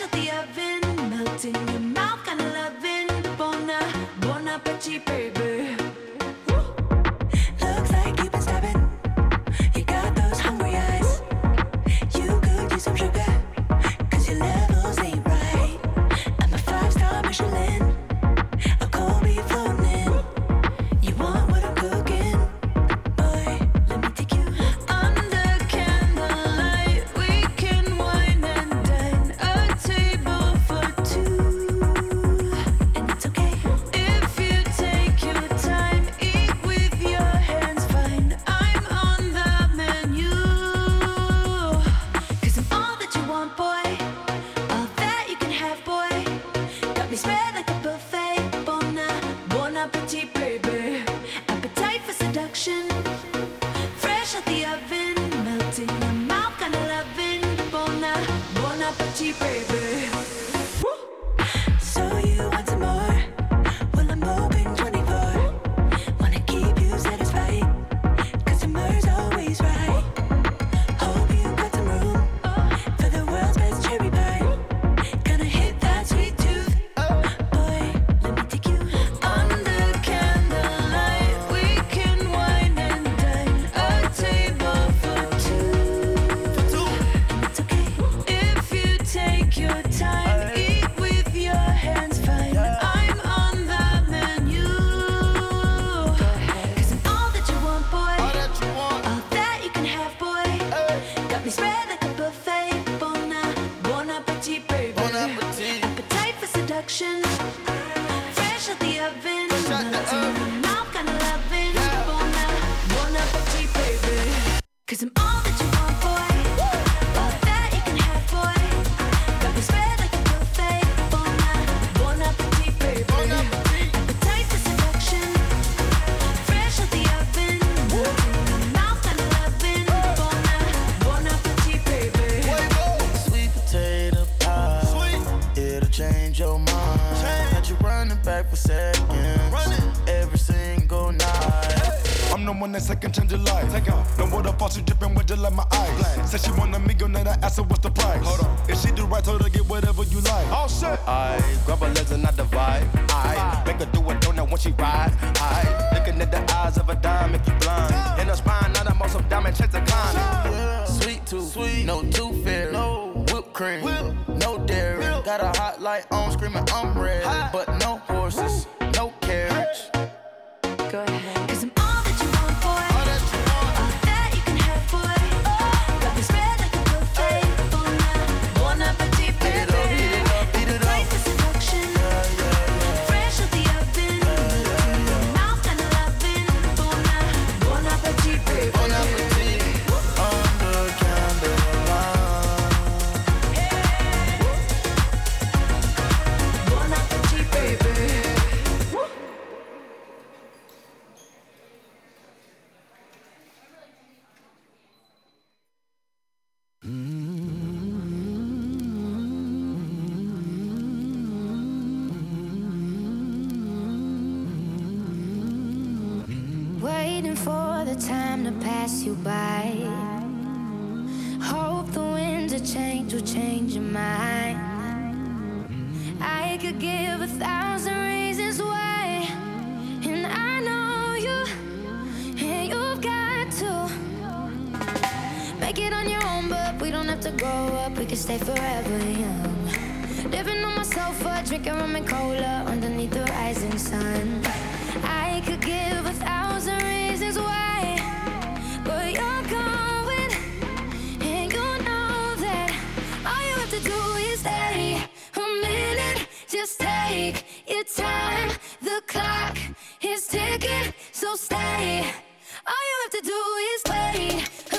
should the sparkle like my eyes. Said she want a meal, then I asked her what's the price. Hold on. If she do right, told her get whatever you like. All shit. I grab her legs and I divide. I make her do a donut when she ride. I looking at the eyes of a dime make you blind. In her spine, now I'm on some diamond check the climb. Sweet tooth, sweet, no tooth fairy, no whipped cream, Whip. no dairy. Got a hot light on, screaming I'm red, hot. but no horses. Woo. Stay. All you have to do is wait.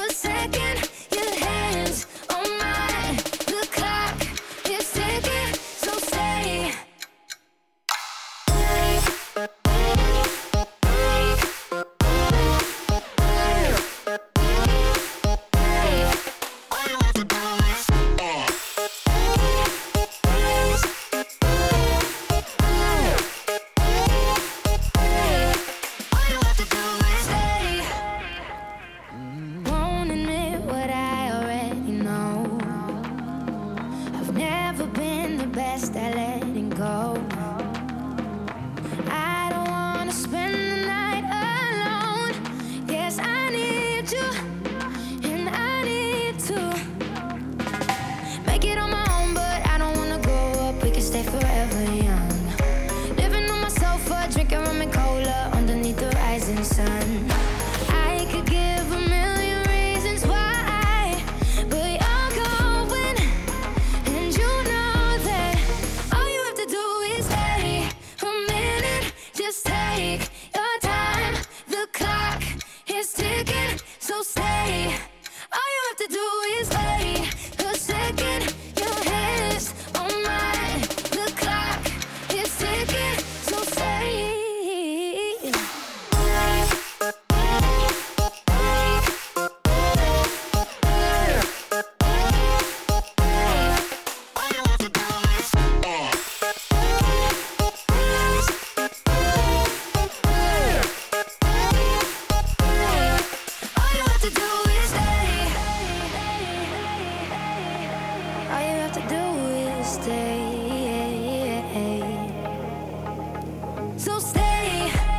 So stay.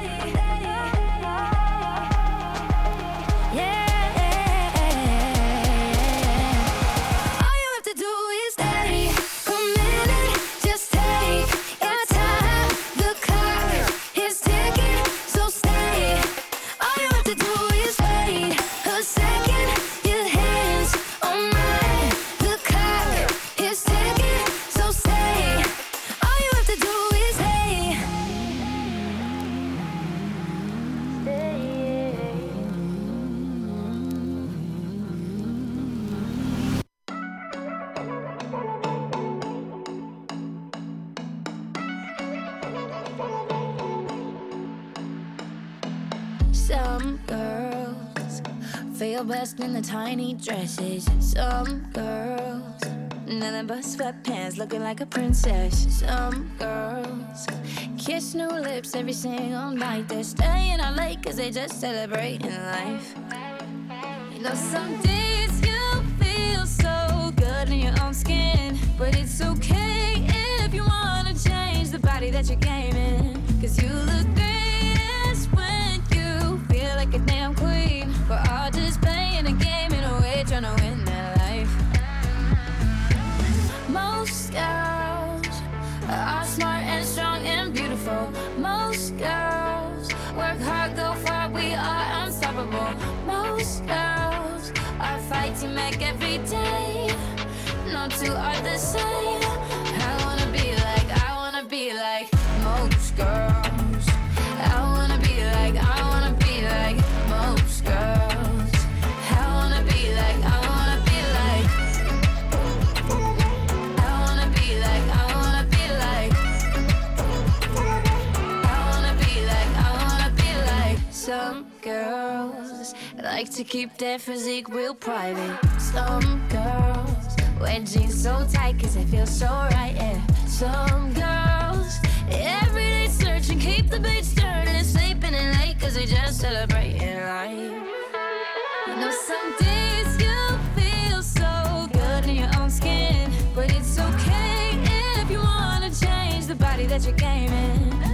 In tiny dresses. Some girls, nothing but sweatpants, looking like a princess. Some girls kiss new lips every single night. They're staying out late cause they just celebrating life. You know, some days you feel so good in your own skin, but it's okay if you wanna change the body that you're gaming. Cause you look feel like a damn queen. We're all just playing a game in a way, trying to win that life. Most girls are smart and strong and beautiful. Most girls work hard, go far, we are unstoppable. Most girls are fighting back every day. No two are the same. Like to keep their physique real private. Some girls wear jeans so tight cause they feel so right, yeah. Some girls every day searching, keep the beats turning, sleeping in late cause they just celebrating life. You know, some days you feel so good in your own skin, but it's okay if you wanna change the body that you're gaming.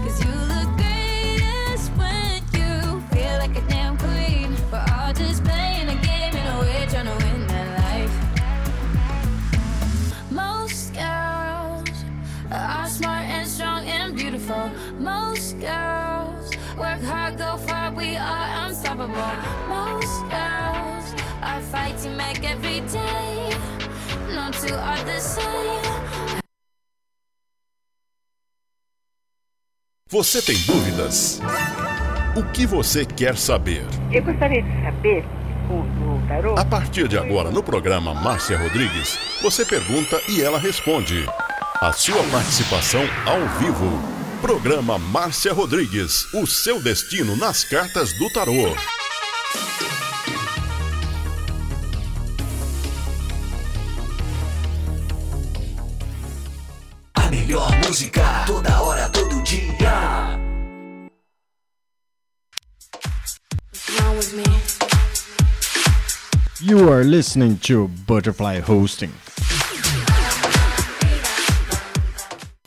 Are unstoppable. Most girls are fighting back every day. No two are the same. Você tem dúvidas? O que você quer saber? Eu gostaria de saber, o, o tarô, A partir de agora, no programa Márcia Rodrigues, você pergunta e ela responde. A sua participação ao vivo. Programa Márcia Rodrigues, o seu destino nas cartas do tarô. A melhor música, toda hora, todo dia. You are listening to Butterfly Hosting.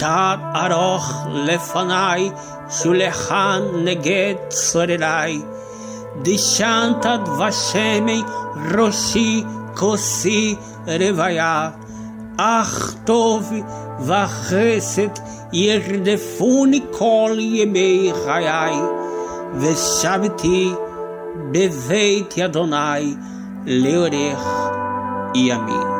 תת ארוך לפניי, שולחן נגד צורריי. דשנת דבשמי ראשי כוסי רוויה. אך טוב וחסד ירדפוני כל ימי חיי, ושבתי בבית אדוני לאורך ימים.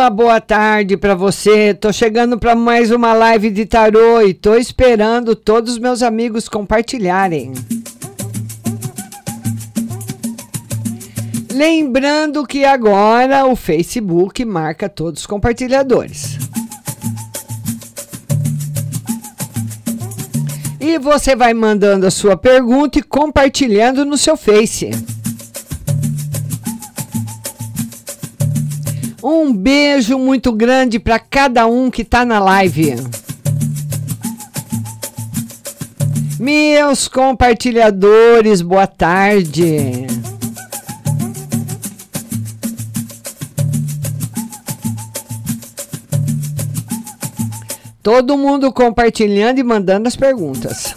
Uma boa tarde para você. Tô chegando para mais uma live de tarô e tô esperando todos os meus amigos compartilharem. Lembrando que agora o Facebook marca todos os compartilhadores. E você vai mandando a sua pergunta e compartilhando no seu Face. Um beijo muito grande para cada um que está na live. Meus compartilhadores, boa tarde. Todo mundo compartilhando e mandando as perguntas.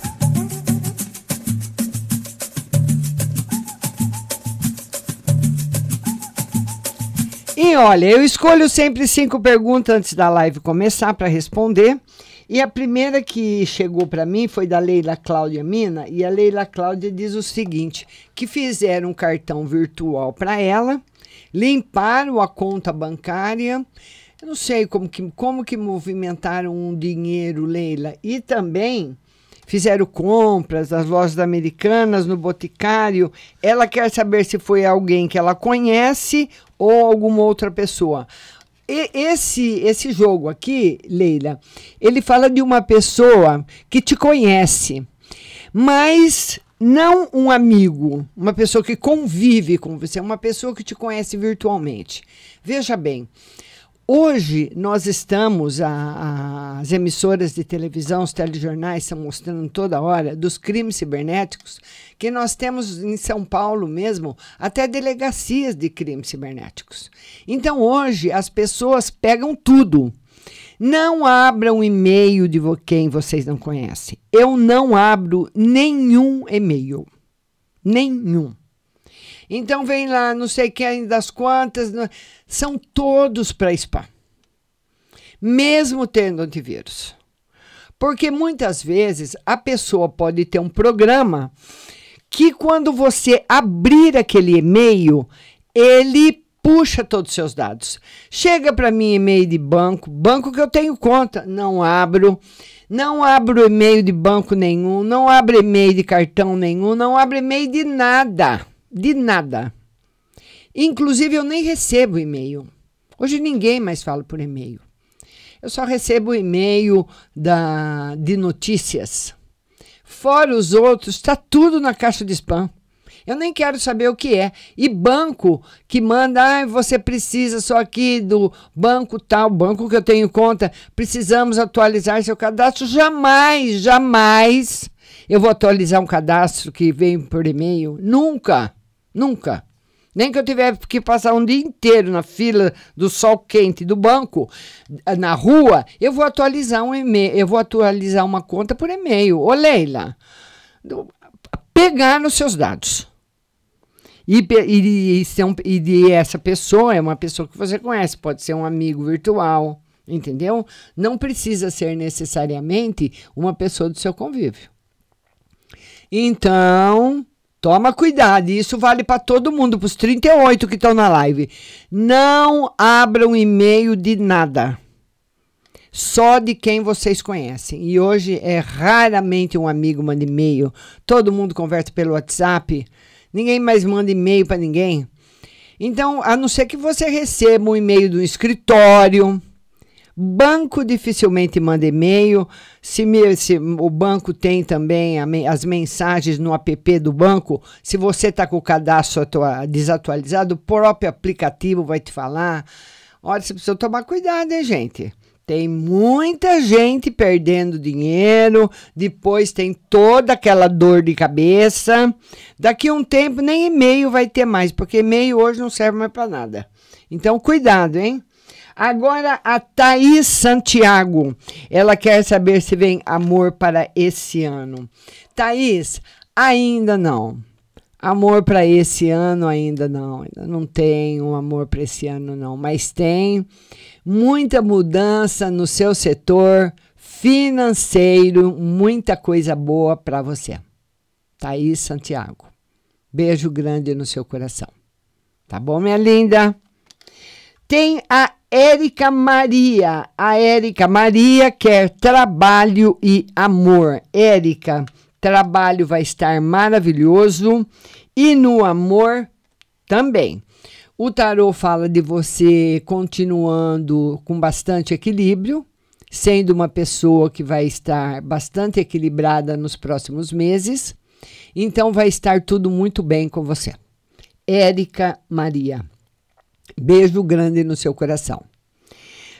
E olha, eu escolho sempre cinco perguntas antes da live começar para responder. E a primeira que chegou para mim foi da Leila Cláudia Mina. E a Leila Cláudia diz o seguinte: que fizeram um cartão virtual para ela, limparam a conta bancária. Eu não sei como que, como que movimentaram um dinheiro, Leila. E também fizeram compras nas lojas americanas, no boticário. Ela quer saber se foi alguém que ela conhece ou alguma outra pessoa. E esse, esse jogo aqui, Leila, ele fala de uma pessoa que te conhece, mas não um amigo, uma pessoa que convive com você, uma pessoa que te conhece virtualmente. Veja bem, Hoje nós estamos, a, a, as emissoras de televisão, os telejornais estão mostrando toda hora dos crimes cibernéticos, que nós temos em São Paulo mesmo até delegacias de crimes cibernéticos. Então hoje as pessoas pegam tudo. Não abram e-mail de quem vocês não conhecem. Eu não abro nenhum e-mail. Nenhum. Então vem lá, não sei quem das quantas, são todos para spam. Mesmo tendo antivírus. Porque muitas vezes a pessoa pode ter um programa que quando você abrir aquele e-mail, ele puxa todos os seus dados. Chega para mim e-mail de banco, banco que eu tenho conta, não abro. Não abro e-mail de banco nenhum, não abro e-mail de cartão nenhum, não abro e-mail de nada de nada. Inclusive, eu nem recebo e-mail. Hoje ninguém mais fala por e-mail. Eu só recebo e-mail da, de notícias. Fora os outros, está tudo na caixa de spam. Eu nem quero saber o que é. E banco que manda, ah, você precisa só aqui do banco tal, banco que eu tenho conta, precisamos atualizar seu cadastro. Jamais, jamais eu vou atualizar um cadastro que vem por e-mail. Nunca. Nunca. Nem que eu tiver que passar um dia inteiro na fila do sol quente do banco, na rua, eu vou atualizar um e-mail, eu vou atualizar uma conta por e-mail. Ô Leila, pegar nos seus dados. E, e, e, e essa pessoa é uma pessoa que você conhece, pode ser um amigo virtual, entendeu? Não precisa ser necessariamente uma pessoa do seu convívio. Então, Toma cuidado, isso vale para todo mundo, para os 38 que estão na live. Não abram e-mail de nada. só de quem vocês conhecem. E hoje é raramente um amigo manda e-mail. Todo mundo conversa pelo WhatsApp. Ninguém mais manda e-mail para ninguém. Então, a não ser que você receba um e-mail do escritório, Banco dificilmente manda e-mail. Se, me, se, o banco tem também a, as mensagens no app do banco, se você está com o cadastro atua, desatualizado, o próprio aplicativo vai te falar. Olha, você precisa tomar cuidado, hein, gente? Tem muita gente perdendo dinheiro, depois tem toda aquela dor de cabeça. Daqui um tempo nem e-mail vai ter mais, porque e-mail hoje não serve mais para nada. Então, cuidado, hein? Agora a Thaís Santiago, ela quer saber se vem amor para esse ano. Thaís, ainda não. Amor para esse ano ainda não. Ainda não tem um amor para esse ano não, mas tem muita mudança no seu setor financeiro, muita coisa boa para você. Thaís Santiago. Beijo grande no seu coração. Tá bom, minha linda? Tem a Érica Maria. A Érica Maria quer trabalho e amor. Érica, trabalho vai estar maravilhoso e no amor também. O tarô fala de você continuando com bastante equilíbrio, sendo uma pessoa que vai estar bastante equilibrada nos próximos meses. Então vai estar tudo muito bem com você. Érica Maria. Beijo grande no seu coração.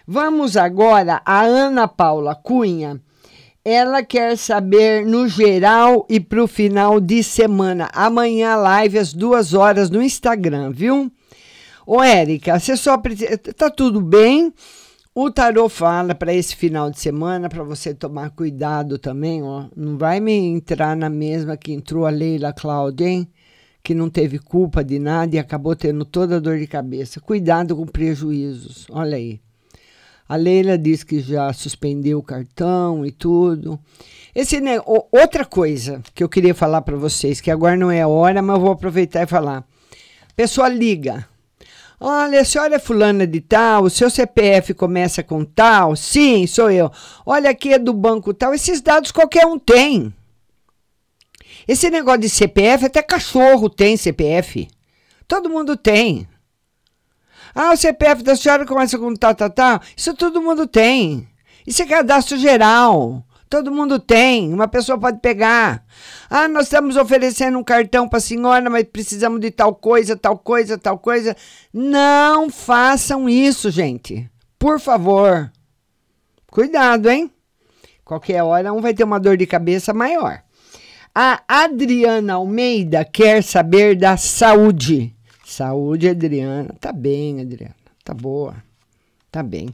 Vamos agora a Ana Paula Cunha. Ela quer saber no geral e para o final de semana. Amanhã, live às duas horas no Instagram, viu? Ô, Érica, você só precisa. Tá tudo bem? O tarô fala para esse final de semana para você tomar cuidado também, ó. Não vai me entrar na mesma que entrou a Leila Cláudia, hein? Que não teve culpa de nada e acabou tendo toda a dor de cabeça. Cuidado com prejuízos. Olha aí. A Leila diz que já suspendeu o cartão e tudo. Esse outra coisa que eu queria falar para vocês, que agora não é a hora, mas eu vou aproveitar e falar. Pessoa liga. Olha, a senhora é fulana de tal, o seu CPF começa com tal? Sim, sou eu. Olha, aqui é do banco tal. Esses dados qualquer um tem. Esse negócio de CPF, até cachorro tem CPF. Todo mundo tem. Ah, o CPF da senhora começa com tal, tal, tal. Isso todo mundo tem. Isso é cadastro geral. Todo mundo tem, uma pessoa pode pegar. Ah, nós estamos oferecendo um cartão para a senhora, mas precisamos de tal coisa, tal coisa, tal coisa. Não façam isso, gente. Por favor. Cuidado, hein? Qualquer hora um vai ter uma dor de cabeça maior. A Adriana Almeida quer saber da saúde. Saúde, Adriana. Tá bem, Adriana. Tá boa. Tá bem.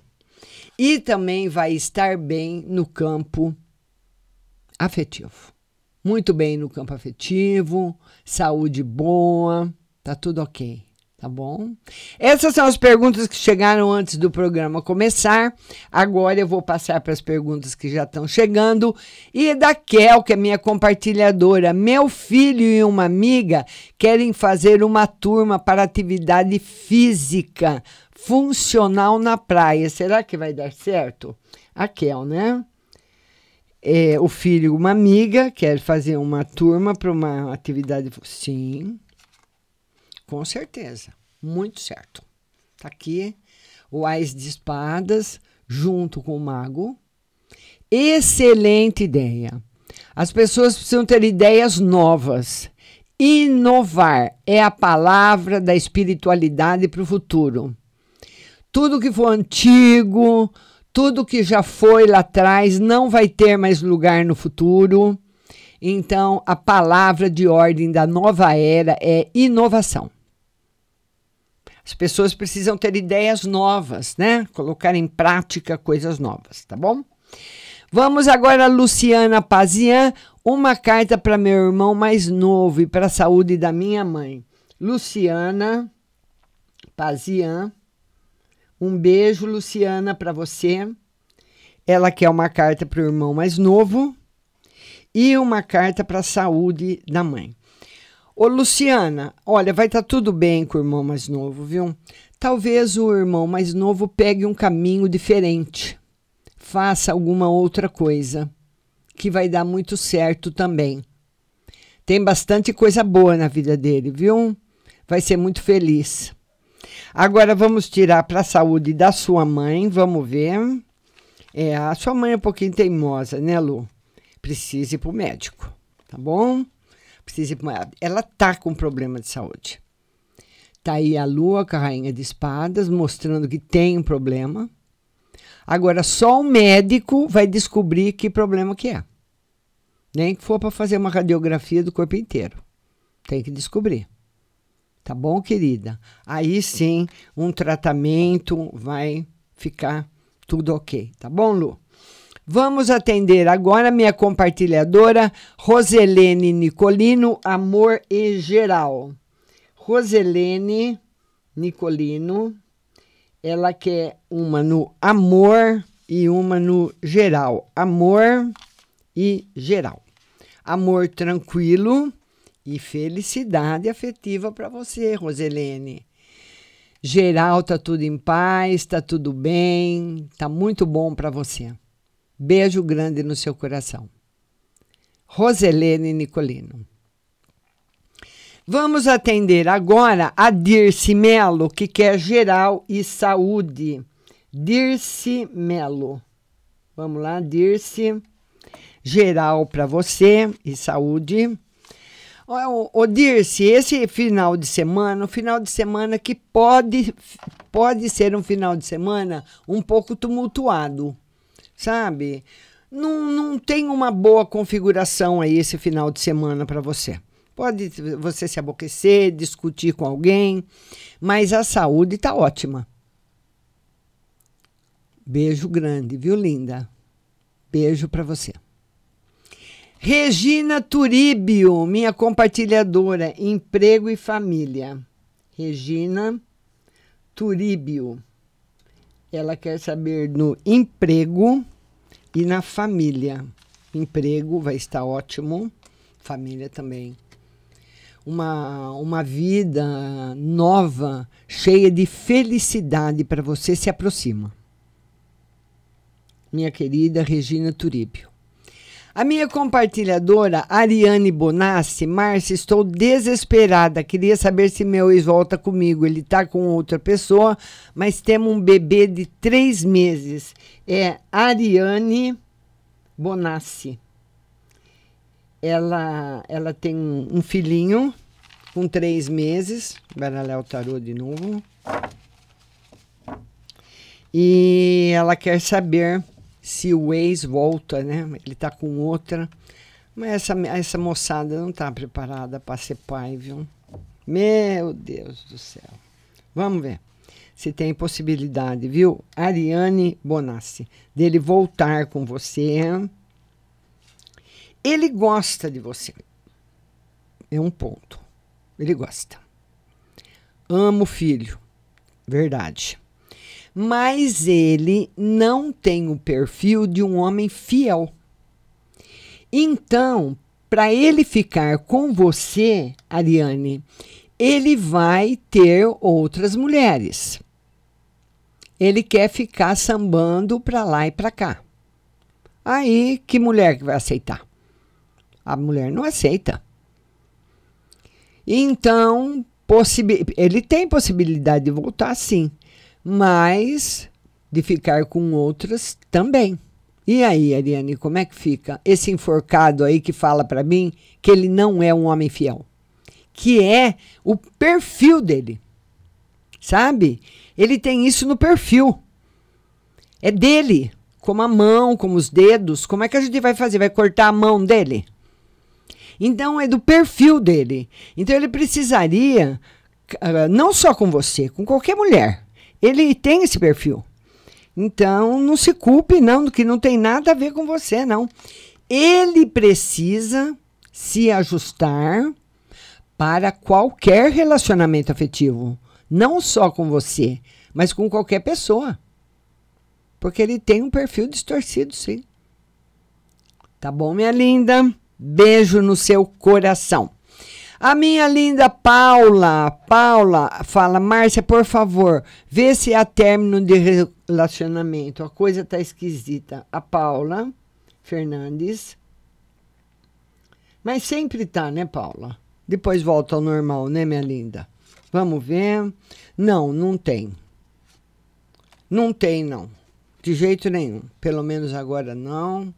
E também vai estar bem no campo afetivo. Muito bem no campo afetivo, saúde boa, tá tudo ok tá bom? Essas são as perguntas que chegaram antes do programa começar. Agora eu vou passar para as perguntas que já estão chegando. E da Kel, que é minha compartilhadora, meu filho e uma amiga querem fazer uma turma para atividade física funcional na praia. Será que vai dar certo? A Kel, né? É, o filho, uma amiga, quer fazer uma turma para uma atividade. Sim, com certeza. Muito certo. Tá aqui o Ais de Espadas junto com o Mago. Excelente ideia. As pessoas precisam ter ideias novas. Inovar é a palavra da espiritualidade para o futuro. Tudo que for antigo, tudo que já foi lá atrás, não vai ter mais lugar no futuro. Então, a palavra de ordem da nova era é inovação. As pessoas precisam ter ideias novas, né? Colocar em prática coisas novas, tá bom? Vamos agora, Luciana Pazian, uma carta para meu irmão mais novo e para a saúde da minha mãe. Luciana Pazian, um beijo, Luciana, para você. Ela quer uma carta para o irmão mais novo e uma carta para a saúde da mãe. Ô, Luciana, olha, vai estar tá tudo bem com o irmão mais novo, viu? Talvez o irmão mais novo pegue um caminho diferente. faça alguma outra coisa que vai dar muito certo também. Tem bastante coisa boa na vida dele, viu? Vai ser muito feliz. Agora vamos tirar para a saúde da sua mãe, vamos ver. É, a sua mãe é um pouquinho teimosa, né, Lu? Precisa ir para o médico, tá bom? Precisa ir pro... Ela tá com problema de saúde. Tá aí a lua com a rainha de espadas, mostrando que tem um problema. Agora, só o médico vai descobrir que problema que é. Nem que for para fazer uma radiografia do corpo inteiro. Tem que descobrir. Tá bom, querida? Aí sim, um tratamento vai ficar tudo ok. Tá bom, Lu? Vamos atender agora minha compartilhadora Roselene Nicolino, Amor e Geral. Roselene Nicolino, ela quer uma no amor e uma no geral. Amor e geral. Amor tranquilo e felicidade afetiva para você, Roselene. Geral, tá tudo em paz, tá tudo bem, tá muito bom para você. Beijo grande no seu coração. Roselene Nicolino. Vamos atender agora a Dirce Melo, que quer geral e saúde. Dirce Melo. Vamos lá, Dirce. Geral para você e saúde. Ô, Dirce, esse final de semana, um final de semana que pode, pode ser um final de semana um pouco tumultuado, sabe? Não, não tem uma boa configuração aí esse final de semana para você. Pode você se aborrecer, discutir com alguém, mas a saúde está ótima. Beijo grande, viu, linda? Beijo para você. Regina Turíbio, minha compartilhadora, emprego e família. Regina Turíbio. Ela quer saber no emprego e na família. Emprego vai estar ótimo, família também uma, uma vida nova, cheia de felicidade para você se aproxima. Minha querida Regina Turíbio. A minha compartilhadora Ariane Bonassi, Márcia, estou desesperada. Queria saber se meu ex volta comigo. Ele está com outra pessoa, mas temos um bebê de três meses. É Ariane Bonassi ela, ela tem um filhinho com três meses. Baralhar o tarô de novo. E ela quer saber se o ex volta, né? Ele tá com outra. Mas essa, essa moçada não tá preparada para ser pai, viu? Meu Deus do céu. Vamos ver se tem possibilidade, viu? Ariane Bonassi, dele voltar com você ele gosta de você. É um ponto. Ele gosta. Ama o filho. Verdade. Mas ele não tem o perfil de um homem fiel. Então, para ele ficar com você, Ariane, ele vai ter outras mulheres. Ele quer ficar sambando para lá e para cá. Aí, que mulher que vai aceitar? A mulher não aceita. Então, ele tem possibilidade de voltar, sim, mas de ficar com outras também. E aí, Ariane, como é que fica esse enforcado aí que fala para mim que ele não é um homem fiel? Que é o perfil dele. Sabe? Ele tem isso no perfil. É dele, como a mão, como os dedos. Como é que a gente vai fazer? Vai cortar a mão dele? Então é do perfil dele. Então ele precisaria, uh, não só com você, com qualquer mulher. Ele tem esse perfil. Então não se culpe, não, que não tem nada a ver com você, não. Ele precisa se ajustar para qualquer relacionamento afetivo. Não só com você, mas com qualquer pessoa. Porque ele tem um perfil distorcido, sim. Tá bom, minha linda? Beijo no seu coração. A minha linda Paula, Paula, fala, Márcia, por favor, vê se há término de relacionamento. A coisa tá esquisita. A Paula Fernandes. Mas sempre tá, né, Paula? Depois volta ao normal, né, minha linda? Vamos ver. Não, não tem. Não tem, não. De jeito nenhum. Pelo menos agora não.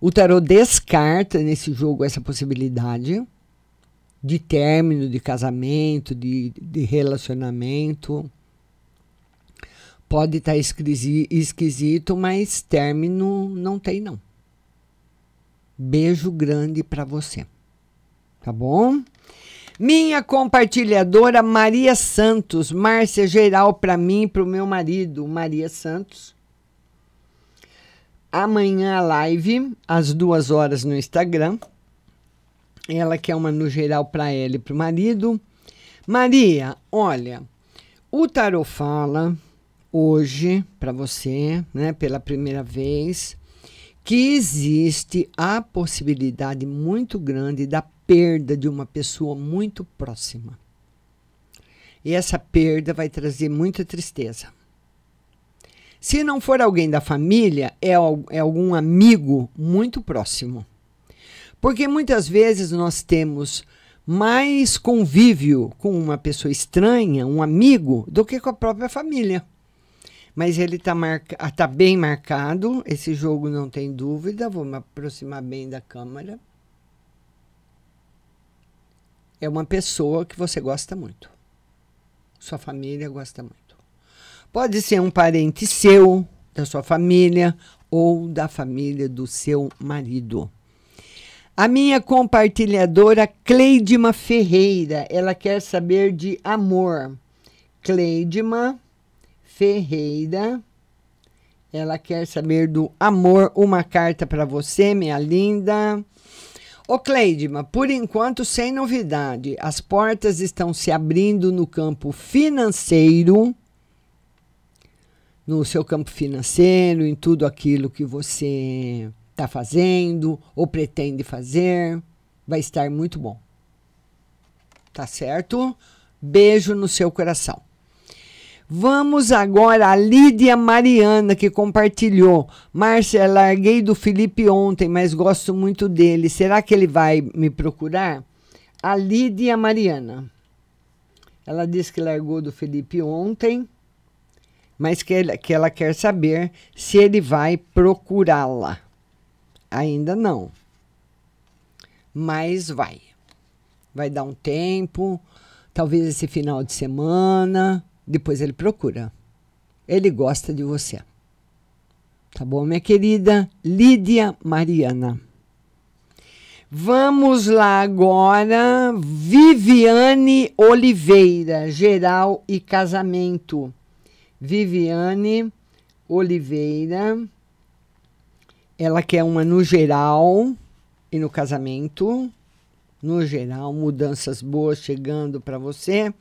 O tarô descarta nesse jogo essa possibilidade de término, de casamento, de, de relacionamento. Pode estar tá esquisito, mas término não tem, não. Beijo grande para você. Tá bom? Minha compartilhadora Maria Santos, Márcia geral para mim, para o meu marido, Maria Santos. Amanhã live, às duas horas no Instagram. Ela quer uma no geral para ela e para o marido. Maria, olha, o tarot fala hoje para você, né, pela primeira vez, que existe a possibilidade muito grande da perda de uma pessoa muito próxima. E essa perda vai trazer muita tristeza. Se não for alguém da família, é, é algum amigo muito próximo. Porque muitas vezes nós temos mais convívio com uma pessoa estranha, um amigo, do que com a própria família. Mas ele está marca tá bem marcado, esse jogo não tem dúvida. Vou me aproximar bem da câmera. É uma pessoa que você gosta muito. Sua família gosta muito. Pode ser um parente seu, da sua família, ou da família do seu marido. A minha compartilhadora Cleidima Ferreira, ela quer saber de amor. Cleidima Ferreira, ela quer saber do amor. Uma carta para você, minha linda. Ô Cleidima, por enquanto sem novidade. As portas estão se abrindo no campo financeiro, no seu campo financeiro, em tudo aquilo que você está fazendo ou pretende fazer. Vai estar muito bom. Tá certo? Beijo no seu coração. Vamos agora a Lídia Mariana, que compartilhou. Márcia, larguei do Felipe ontem, mas gosto muito dele. Será que ele vai me procurar? A Lídia Mariana. Ela disse que largou do Felipe ontem, mas que, ele, que ela quer saber se ele vai procurá-la. Ainda não. Mas vai. Vai dar um tempo, talvez esse final de semana, depois ele procura. Ele gosta de você. Tá bom, minha querida Lídia Mariana? Vamos lá agora. Viviane Oliveira, geral e casamento. Viviane Oliveira. Ela quer uma no geral e no casamento. No geral, mudanças boas chegando para você.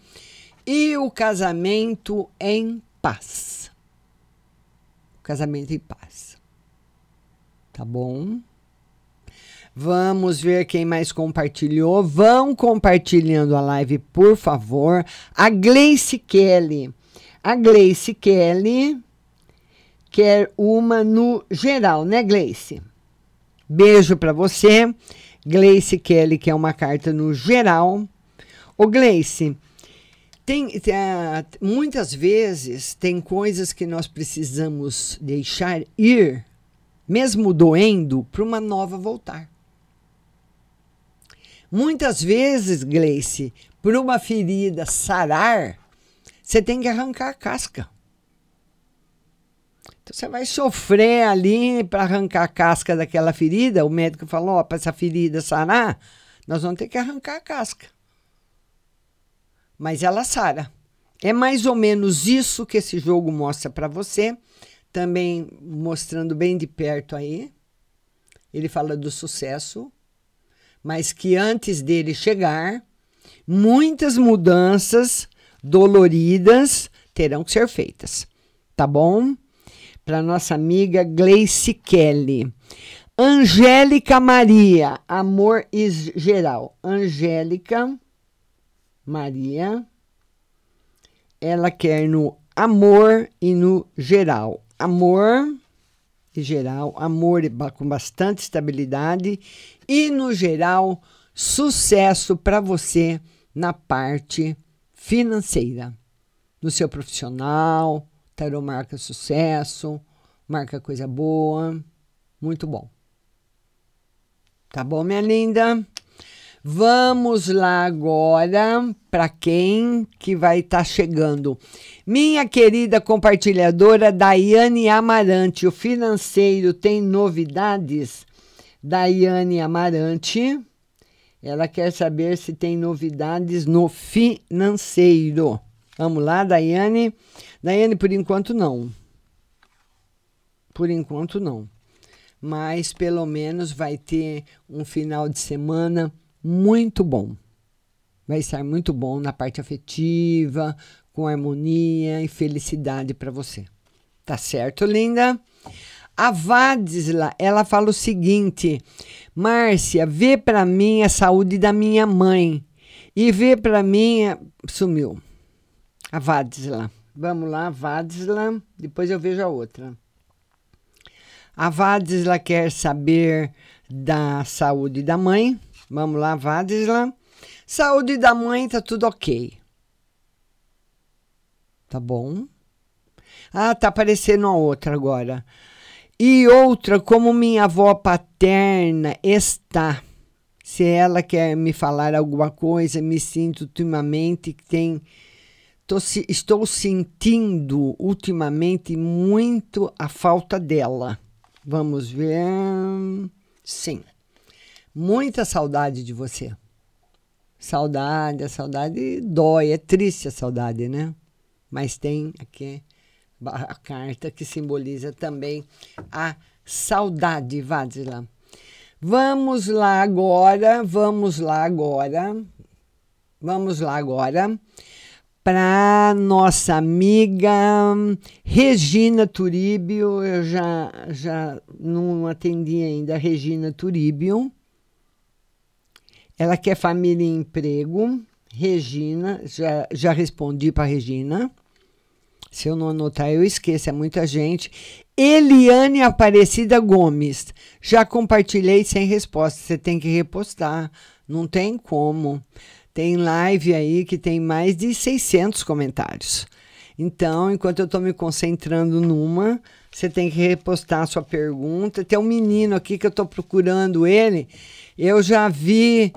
E o casamento em paz. O casamento em paz. Tá bom? Vamos ver quem mais compartilhou. Vão compartilhando a live, por favor. A Gleice Kelly. A Gleice Kelly quer uma no geral, né, Gleice? Beijo para você. Gleice Kelly quer uma carta no geral. Ô, Gleice, tem, tem, muitas vezes tem coisas que nós precisamos deixar ir, mesmo doendo, para uma nova voltar. Muitas vezes, Gleice, por uma ferida sarar, você tem que arrancar a casca. Então você vai sofrer ali para arrancar a casca daquela ferida. O médico falou: oh, para essa ferida sarar, nós vamos ter que arrancar a casca. Mas ela sara. É mais ou menos isso que esse jogo mostra para você. Também mostrando bem de perto aí. Ele fala do sucesso, mas que antes dele chegar, muitas mudanças doloridas terão que ser feitas. Tá bom? Para nossa amiga Gleice Kelly. Angélica Maria, amor geral. Angélica Maria, ela quer no amor e no geral. Amor e geral, amor com bastante estabilidade e no geral, sucesso para você na parte financeira. No seu profissional, tarô marca sucesso, marca coisa boa, muito bom. Tá bom, minha linda? Vamos lá agora para quem que vai estar tá chegando. Minha querida compartilhadora Daiane Amarante, o financeiro tem novidades? Daiane Amarante, ela quer saber se tem novidades no financeiro. Vamos lá, Daiane. Daiane, por enquanto não. Por enquanto não mas pelo menos vai ter um final de semana muito bom. Vai estar muito bom na parte afetiva, com harmonia e felicidade para você. Tá certo, linda? A Vadisla, ela fala o seguinte: Márcia, vê para mim a saúde da minha mãe e vê para mim. Sumiu. A Vadisla. Vamos lá, Vadisla. Depois eu vejo a outra. A Vadisla quer saber da saúde da mãe. Vamos lá, Vadisla. Saúde da mãe, tá tudo ok. Tá bom? Ah, tá aparecendo a outra agora. E outra, como minha avó paterna está. Se ela quer me falar alguma coisa, me sinto ultimamente que tem. Tô, estou sentindo ultimamente muito a falta dela. Vamos ver. Sim. Muita saudade de você. Saudade, a saudade dói, é triste a saudade, né? Mas tem aqui a carta que simboliza também a saudade, Vadzila. Vamos lá agora, vamos lá agora, vamos lá agora para nossa amiga Regina Turíbio. Eu já, já não atendi ainda a Regina Turíbio. Ela quer família e emprego. Regina, já, já respondi para Regina. Se eu não anotar, eu esqueço, é muita gente. Eliane Aparecida Gomes, já compartilhei sem resposta. Você tem que repostar, não tem como. Tem live aí que tem mais de 600 comentários. Então, enquanto eu estou me concentrando numa, você tem que repostar a sua pergunta. Tem um menino aqui que eu estou procurando ele. Eu já vi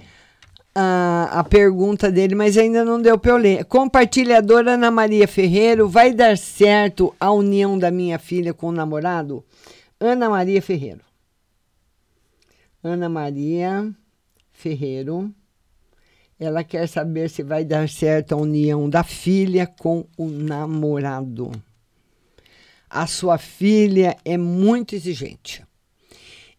a, a pergunta dele, mas ainda não deu para eu ler. Compartilhadora Ana Maria Ferreiro, vai dar certo a união da minha filha com o namorado? Ana Maria Ferreiro. Ana Maria Ferreiro. Ela quer saber se vai dar certo a união da filha com o namorado. A sua filha é muito exigente.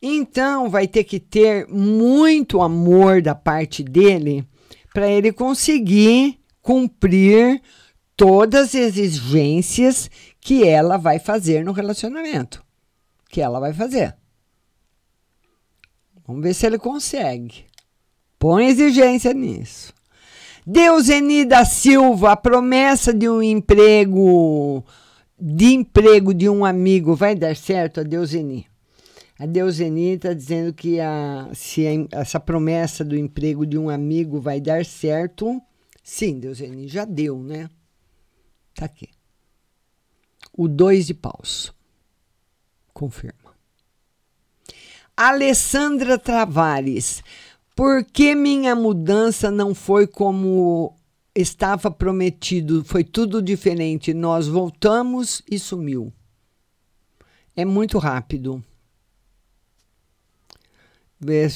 Então, vai ter que ter muito amor da parte dele para ele conseguir cumprir todas as exigências que ela vai fazer no relacionamento. Que ela vai fazer. Vamos ver se ele consegue. Põe exigência nisso. Deuseni da Silva, a promessa de um emprego, de emprego de um amigo vai dar certo a Deuseni? A Deuseni está dizendo que a, se a, essa promessa do emprego de um amigo vai dar certo. Sim, Deuseni, já deu, né? Tá aqui. O dois de paus. Confirma. Alessandra Travares. Por que minha mudança não foi como estava prometido? Foi tudo diferente. Nós voltamos e sumiu. É muito rápido.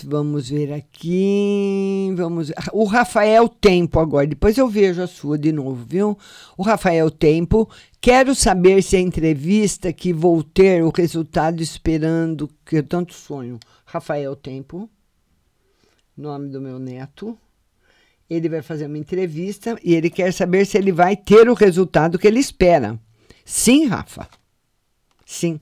Vamos ver aqui. Vamos O Rafael Tempo agora. Depois eu vejo a sua de novo, viu? O Rafael Tempo. Quero saber se a entrevista que vou ter o resultado esperando que eu tanto sonho. Rafael Tempo nome do meu neto. Ele vai fazer uma entrevista e ele quer saber se ele vai ter o resultado que ele espera. Sim, Rafa. Sim.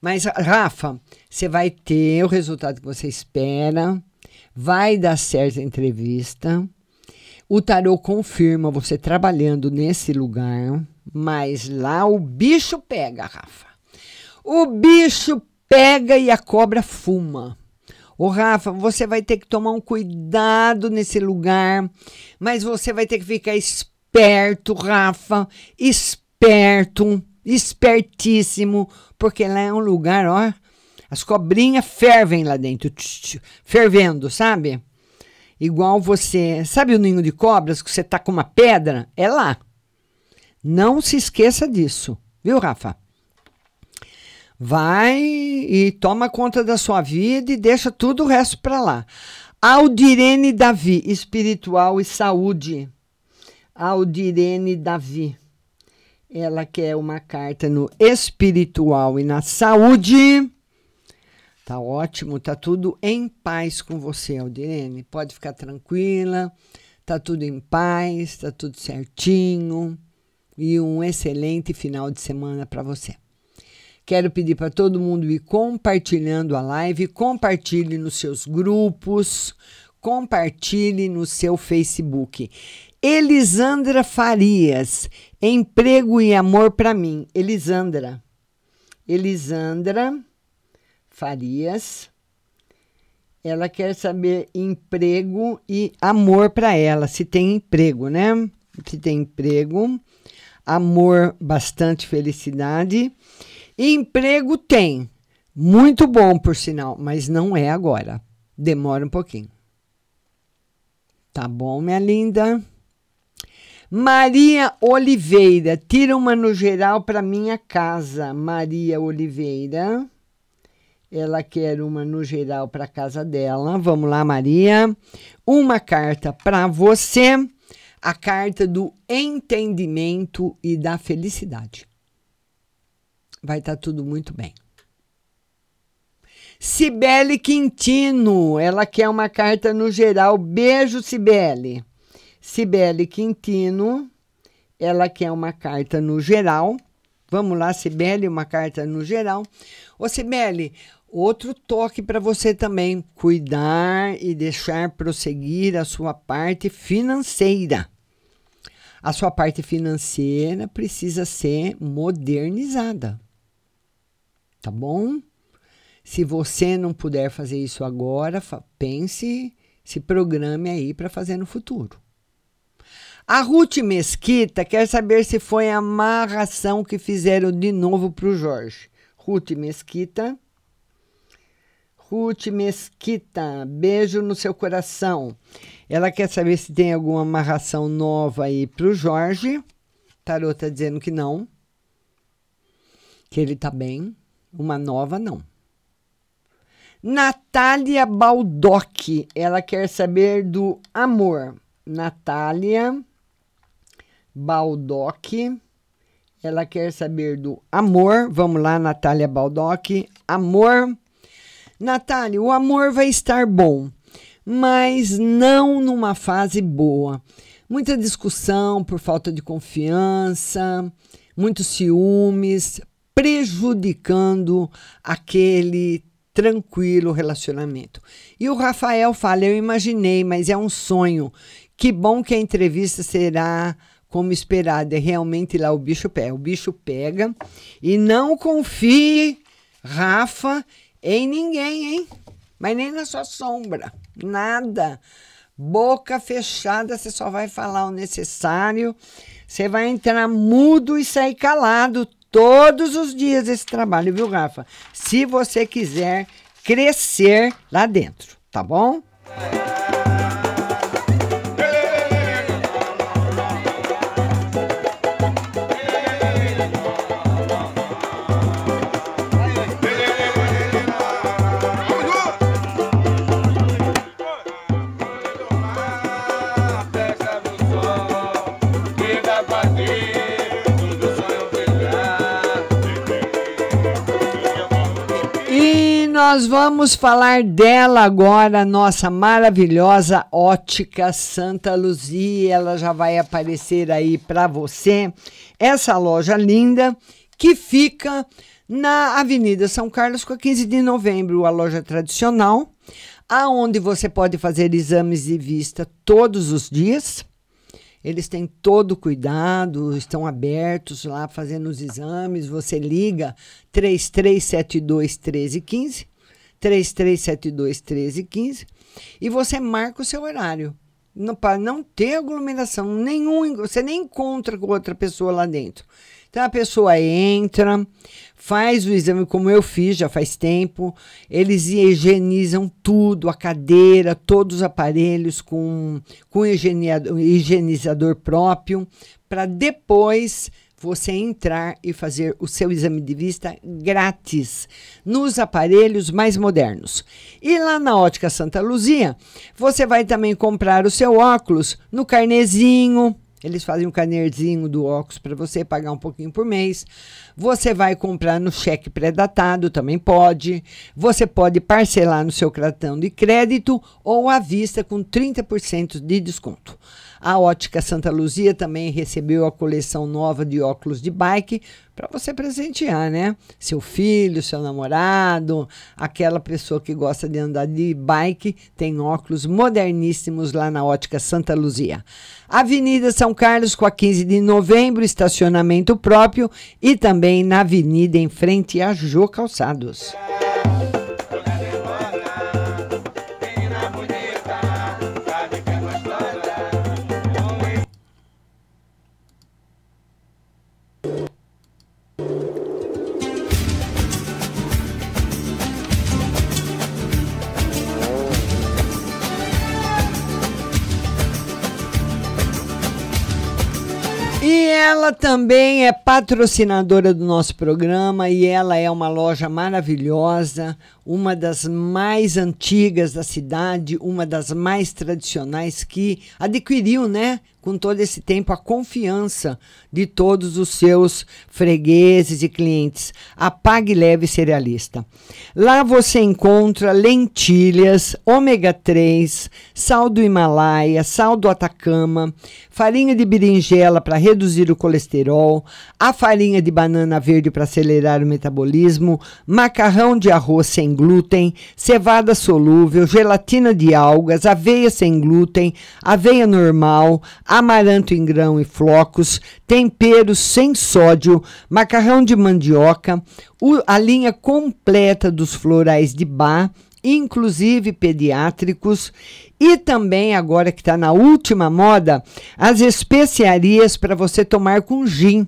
Mas, Rafa, você vai ter o resultado que você espera, vai dar certo a entrevista. O tarô confirma você trabalhando nesse lugar, mas lá o bicho pega, Rafa. O bicho pega e a cobra fuma. Ô, Rafa, você vai ter que tomar um cuidado nesse lugar, mas você vai ter que ficar esperto, Rafa, esperto, espertíssimo, porque lá é um lugar, ó, as cobrinhas fervem lá dentro, tch, tch, fervendo, sabe? Igual você, sabe o ninho de cobras que você tá com uma pedra? É lá. Não se esqueça disso, viu, Rafa? Vai e toma conta da sua vida e deixa tudo o resto para lá. Aldirene Davi, espiritual e saúde. Aldirene Davi. Ela quer uma carta no espiritual e na saúde. Tá ótimo, tá tudo em paz com você, Aldirene. Pode ficar tranquila. Tá tudo em paz, tá tudo certinho. E um excelente final de semana para você. Quero pedir para todo mundo ir compartilhando a live, compartilhe nos seus grupos, compartilhe no seu Facebook. Elisandra Farias, emprego e amor para mim. Elisandra. Elisandra Farias. Ela quer saber emprego e amor para ela, se tem emprego, né? Se tem emprego, amor, bastante felicidade Emprego tem. Muito bom, por sinal, mas não é agora. Demora um pouquinho. Tá bom, minha linda? Maria Oliveira, tira uma no geral para minha casa. Maria Oliveira. Ela quer uma no geral para casa dela. Vamos lá, Maria. Uma carta para você. A carta do entendimento e da felicidade vai estar tá tudo muito bem. Cibele Quintino, ela quer uma carta no geral. Beijo, Cibele. Cibele Quintino, ela quer uma carta no geral. Vamos lá, Cibele, uma carta no geral. Ô, Cibele, outro toque para você também: cuidar e deixar prosseguir a sua parte financeira. A sua parte financeira precisa ser modernizada tá bom? Se você não puder fazer isso agora, pense, se programe aí para fazer no futuro. A Ruth Mesquita quer saber se foi a amarração que fizeram de novo para o Jorge. Ruth Mesquita. Ruth Mesquita, beijo no seu coração. Ela quer saber se tem alguma amarração nova aí para o Jorge. Tarô tá dizendo que não. Que ele tá bem. Uma nova, não. Natália Baldock, ela quer saber do amor. Natália Baldock, ela quer saber do amor. Vamos lá, Natália Baldock. Amor. Natália, o amor vai estar bom, mas não numa fase boa. Muita discussão por falta de confiança, muitos ciúmes, prejudicando aquele tranquilo relacionamento. E o Rafael fala: Eu imaginei, mas é um sonho. Que bom que a entrevista será como esperado. É realmente lá o bicho pega. O bicho pega. E não confie, Rafa, em ninguém, hein? Mas nem na sua sombra. Nada. Boca fechada, você só vai falar o necessário. Você vai entrar mudo e sair calado todos os dias esse trabalho, viu, Rafa? Se você quiser crescer lá dentro, tá bom? Nós vamos falar dela agora, nossa maravilhosa ótica Santa Luzia. Ela já vai aparecer aí para você. Essa loja linda que fica na Avenida São Carlos com a 15 de novembro, a loja tradicional, aonde você pode fazer exames de vista todos os dias. Eles têm todo o cuidado, estão abertos lá fazendo os exames. Você liga 3372 1315, 3372 1315 e você marca o seu horário. Para não ter aglomeração nenhum, você nem encontra com outra pessoa lá dentro. Então a pessoa entra, faz o exame como eu fiz já faz tempo. Eles higienizam tudo, a cadeira, todos os aparelhos com, com higienizador próprio, para depois você entrar e fazer o seu exame de vista grátis nos aparelhos mais modernos. E lá na Ótica Santa Luzia, você vai também comprar o seu óculos no carnezinho. Eles fazem um carnezinho do óculos para você pagar um pouquinho por mês. Você vai comprar no cheque pré-datado, também pode. Você pode parcelar no seu cartão de crédito ou à vista com 30% de desconto. A Ótica Santa Luzia também recebeu a coleção nova de óculos de bike para você presentear, né? Seu filho, seu namorado, aquela pessoa que gosta de andar de bike, tem óculos moderníssimos lá na Ótica Santa Luzia. Avenida São Carlos com a 15 de novembro, estacionamento próprio e também na avenida em frente a Jô Calçados. Também é patrocinadora do nosso programa e ela é uma loja maravilhosa, uma das mais antigas da cidade, uma das mais tradicionais que adquiriu, né, com todo esse tempo a confiança de todos os seus fregueses e clientes. A Pague Leve Cerealista. Lá você encontra lentilhas, ômega 3, sal do Himalaia, sal do Atacama, farinha de berinjela para reduzir o colesterol, a farinha de banana verde para acelerar o metabolismo, macarrão de arroz sem glúten, cevada solúvel, gelatina de algas, aveia sem glúten, aveia normal, amaranto em grão e flocos, temperos sem sódio, macarrão de mandioca, a linha completa dos florais de bar, inclusive pediátricos, e também, agora que está na última moda, as especiarias para você tomar com gin.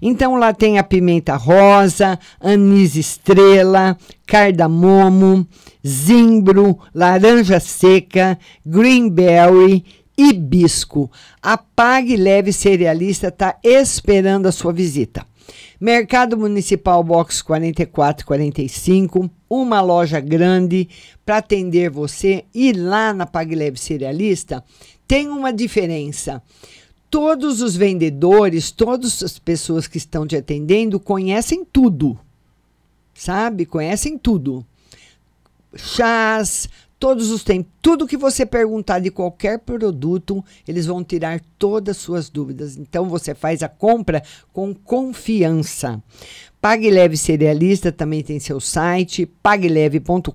Então lá tem a pimenta rosa, anis estrela, cardamomo, zimbro, laranja seca, greenberry hibisco. A Pague Leve Cerealista está esperando a sua visita. Mercado Municipal Box 4445, uma loja grande para atender você. E lá na Pague Leve Cerealista tem uma diferença. Todos os vendedores, todas as pessoas que estão te atendendo conhecem tudo. Sabe? Conhecem tudo. Chás, todos os tempos. Tudo que você perguntar de qualquer produto, eles vão tirar todas as suas dúvidas. Então você faz a compra com confiança. Pague Leve Cerealista também tem seu site, pagleve.com.br.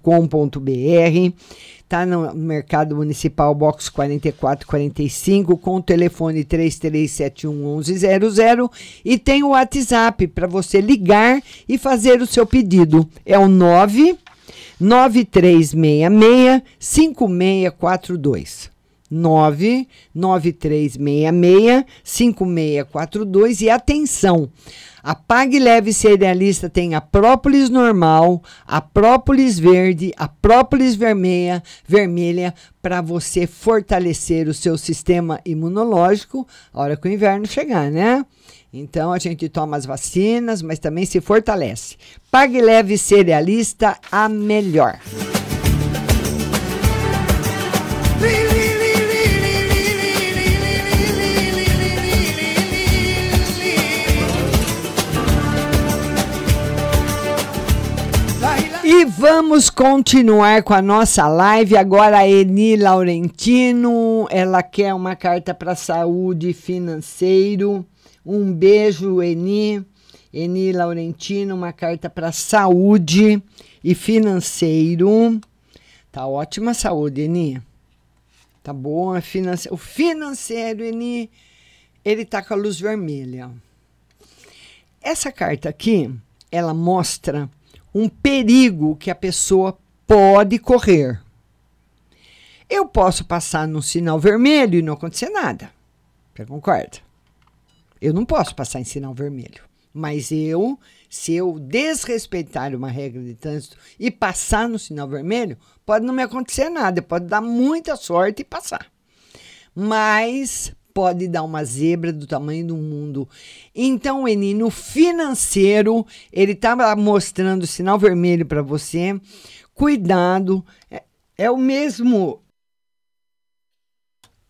Está no Mercado Municipal Box 4445 com o telefone 3371 1100 e tem o WhatsApp para você ligar e fazer o seu pedido. É o 9 9366 5642. 99366 5642 e atenção, a Leve Cerealista tem a própolis normal, a própolis verde, a própolis vermelha, vermelha para você fortalecer o seu sistema imunológico a hora que o inverno chegar, né? Então a gente toma as vacinas, mas também se fortalece. Pague leve cerealista a melhor. E vamos continuar com a nossa live. Agora a Eni Laurentino, ela quer uma carta para saúde financeiro. Um beijo, Eni. Eni Laurentino, uma carta para saúde e financeiro. Tá ótima saúde, Eni. Tá boa. Finance... O financeiro, Eni, ele tá com a luz vermelha. Essa carta aqui, ela mostra um perigo que a pessoa pode correr. Eu posso passar no sinal vermelho e não acontecer nada. Você concorda? Eu não posso passar em sinal vermelho. Mas eu, se eu desrespeitar uma regra de trânsito e passar no sinal vermelho, pode não me acontecer nada, pode dar muita sorte e passar. Mas pode dar uma zebra do tamanho do mundo. Então, Eni, no financeiro, ele estava mostrando sinal vermelho para você. Cuidado, é, é o mesmo.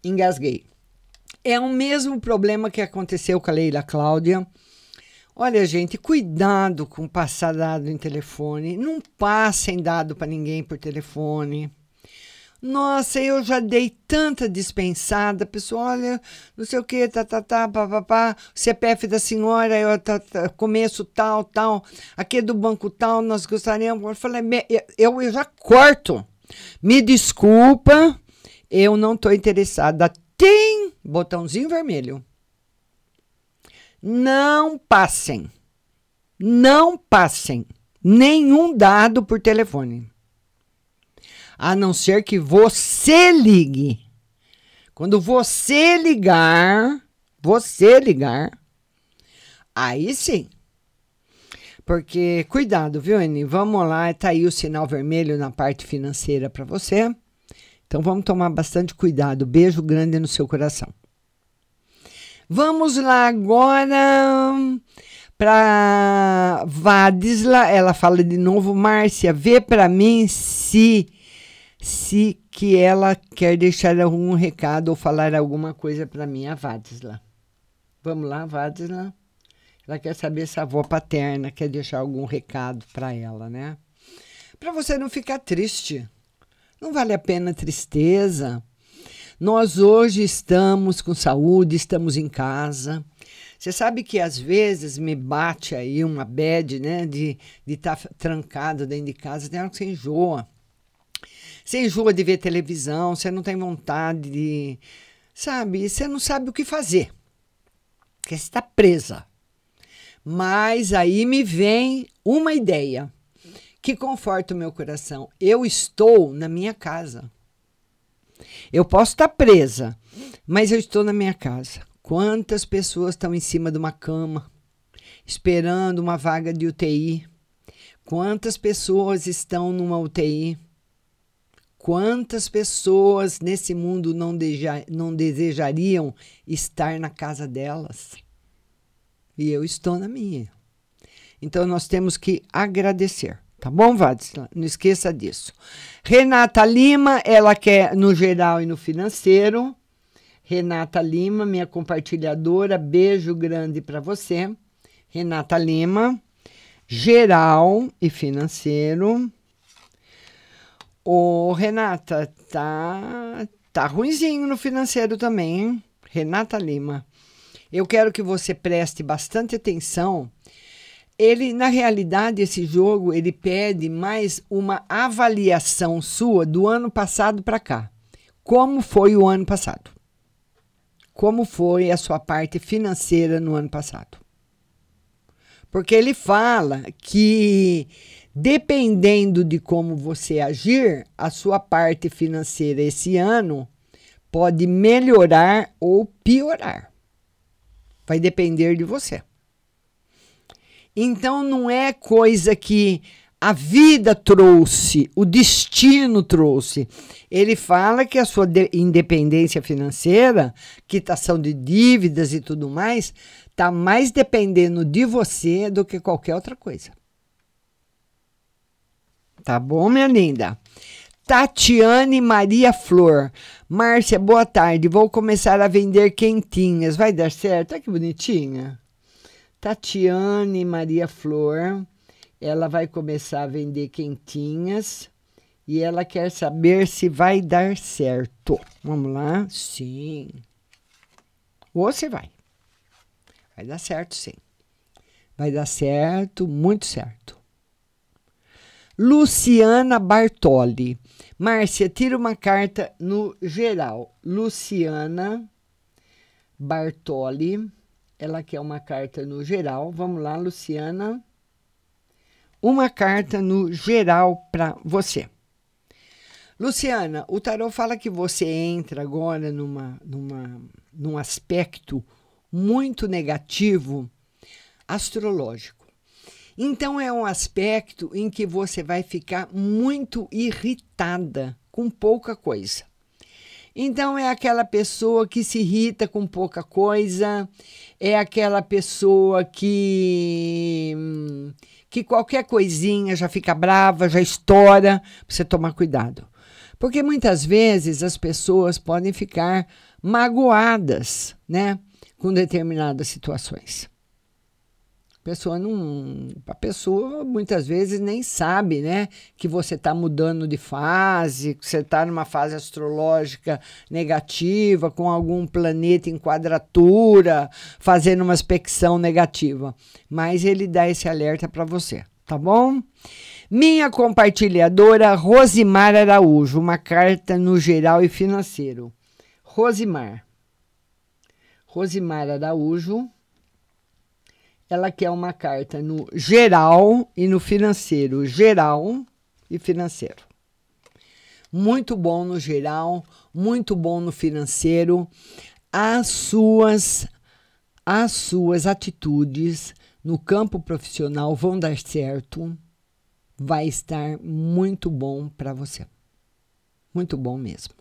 Engasguei. É o mesmo problema que aconteceu com a Leila Cláudia. Olha, gente, cuidado com passar dado em telefone. Não passem dado para ninguém por telefone. Nossa, eu já dei tanta dispensada. Pessoal, olha, não sei o que, tá, tá, tá, papapá. CPF da senhora, eu tá, tá, começo tal, tal. Aqui é do banco tal, nós gostaríamos. Eu falei, eu, eu já corto. Me desculpa, eu não estou interessada. Tem botãozinho vermelho. Não passem. Não passem nenhum dado por telefone. A não ser que você ligue. Quando você ligar, você ligar, aí sim. Porque, cuidado, viu, Eni? Vamos lá, tá aí o sinal vermelho na parte financeira para você. Então vamos tomar bastante cuidado. Beijo grande no seu coração. Vamos lá agora para Vadisla. Ela fala de novo, Márcia, vê para mim se se que ela quer deixar algum recado ou falar alguma coisa para mim, a Vadisla. Vamos lá, Vadisla. Ela quer saber se a avó paterna quer deixar algum recado para ela, né? Para você não ficar triste. Não vale a pena tristeza. Nós hoje estamos com saúde, estamos em casa. Você sabe que às vezes me bate aí uma bad, né? De estar de tá trancado dentro de casa, tem hora que você enjoa. Você enjoa de ver televisão, você não tem vontade de. Sabe? Você não sabe o que fazer. Porque você está presa. Mas aí me vem uma ideia que conforta o meu coração. Eu estou na minha casa. Eu posso estar presa, mas eu estou na minha casa. Quantas pessoas estão em cima de uma cama, esperando uma vaga de UTI? Quantas pessoas estão numa UTI? Quantas pessoas nesse mundo não, deja, não desejariam estar na casa delas? E eu estou na minha. Então nós temos que agradecer. Tá bom, Vadisla? Não esqueça disso. Renata Lima, ela quer no geral e no financeiro. Renata Lima, minha compartilhadora, beijo grande para você. Renata Lima, geral e financeiro. Ô, Renata, tá tá ruimzinho no financeiro também, hein? Renata Lima. Eu quero que você preste bastante atenção ele na realidade esse jogo ele pede mais uma avaliação sua do ano passado para cá. Como foi o ano passado? Como foi a sua parte financeira no ano passado? Porque ele fala que dependendo de como você agir, a sua parte financeira esse ano pode melhorar ou piorar. Vai depender de você. Então não é coisa que a vida trouxe, o destino trouxe. Ele fala que a sua independência financeira, quitação de dívidas e tudo mais, está mais dependendo de você do que qualquer outra coisa. Tá bom, minha linda? Tatiane Maria Flor. Márcia, boa tarde. Vou começar a vender quentinhas. Vai dar certo? Olha que bonitinha. Tatiane Maria Flor, ela vai começar a vender quentinhas e ela quer saber se vai dar certo. Vamos lá? Sim. Ou você vai. Vai dar certo, sim. Vai dar certo, muito certo. Luciana Bartoli. Márcia, tira uma carta no geral. Luciana Bartoli. Ela quer uma carta no geral. Vamos lá, Luciana. Uma carta no geral para você. Luciana, o tarot fala que você entra agora numa, numa, num aspecto muito negativo astrológico. Então é um aspecto em que você vai ficar muito irritada com pouca coisa. Então é aquela pessoa que se irrita com pouca coisa, é aquela pessoa que que qualquer coisinha já fica brava, já estoura, você tomar cuidado. Porque muitas vezes as pessoas podem ficar magoadas, né, com determinadas situações. Pessoa não, a pessoa muitas vezes nem sabe, né, que você está mudando de fase, que você está numa fase astrológica negativa, com algum planeta em quadratura, fazendo uma aspecção negativa. Mas ele dá esse alerta para você, tá bom? Minha compartilhadora Rosimar Araújo, uma carta no geral e financeiro. Rosimar. Rosimar Araújo. Ela quer uma carta no geral e no financeiro. Geral e financeiro. Muito bom no geral, muito bom no financeiro. As suas as suas atitudes no campo profissional vão dar certo vai estar muito bom para você. Muito bom mesmo.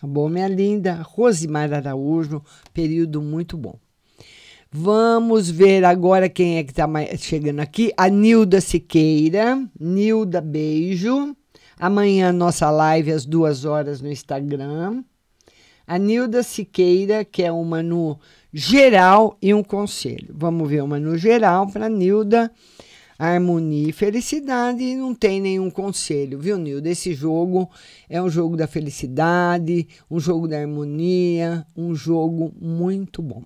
Tá bom, minha linda? Rosimar Araújo, período muito bom. Vamos ver agora quem é que está chegando aqui. A Nilda Siqueira. Nilda, beijo. Amanhã nossa live às duas horas no Instagram. A Nilda Siqueira, que é uma no geral e um conselho. Vamos ver uma no geral para Nilda harmonia e felicidade e não tem nenhum conselho, viu, Nildo? Esse jogo é um jogo da felicidade, um jogo da harmonia, um jogo muito bom.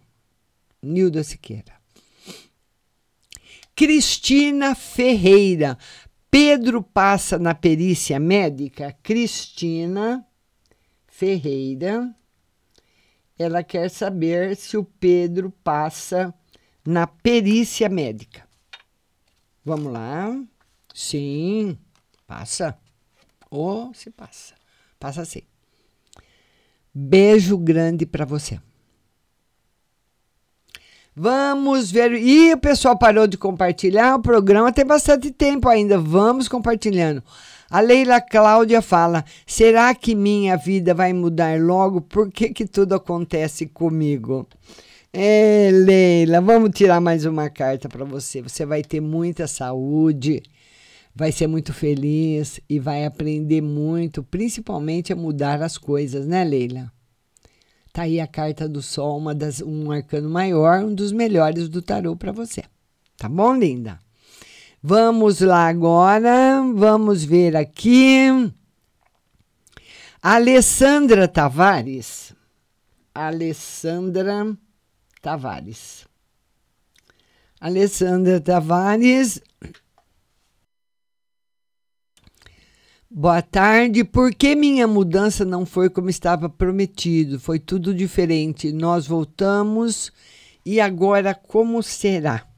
Nilda Siqueira. Cristina Ferreira. Pedro passa na perícia médica. Cristina Ferreira. Ela quer saber se o Pedro passa na perícia médica. Vamos lá. Sim, passa. Ou oh, se passa. Passa sim. Beijo grande para você. Vamos ver. E o pessoal parou de compartilhar. O programa tem bastante tempo ainda. Vamos compartilhando. A Leila Cláudia fala: será que minha vida vai mudar logo? Por que, que tudo acontece comigo? É, Leila, vamos tirar mais uma carta para você. Você vai ter muita saúde, vai ser muito feliz e vai aprender muito, principalmente a mudar as coisas, né, Leila? Tá aí a carta do Sol, uma das, um arcano maior, um dos melhores do tarô para você. Tá bom, linda? Vamos lá agora, vamos ver aqui. Alessandra Tavares. Alessandra Tavares. Alessandra Tavares. Boa tarde. Por que minha mudança não foi como estava prometido? Foi tudo diferente. Nós voltamos e agora como será?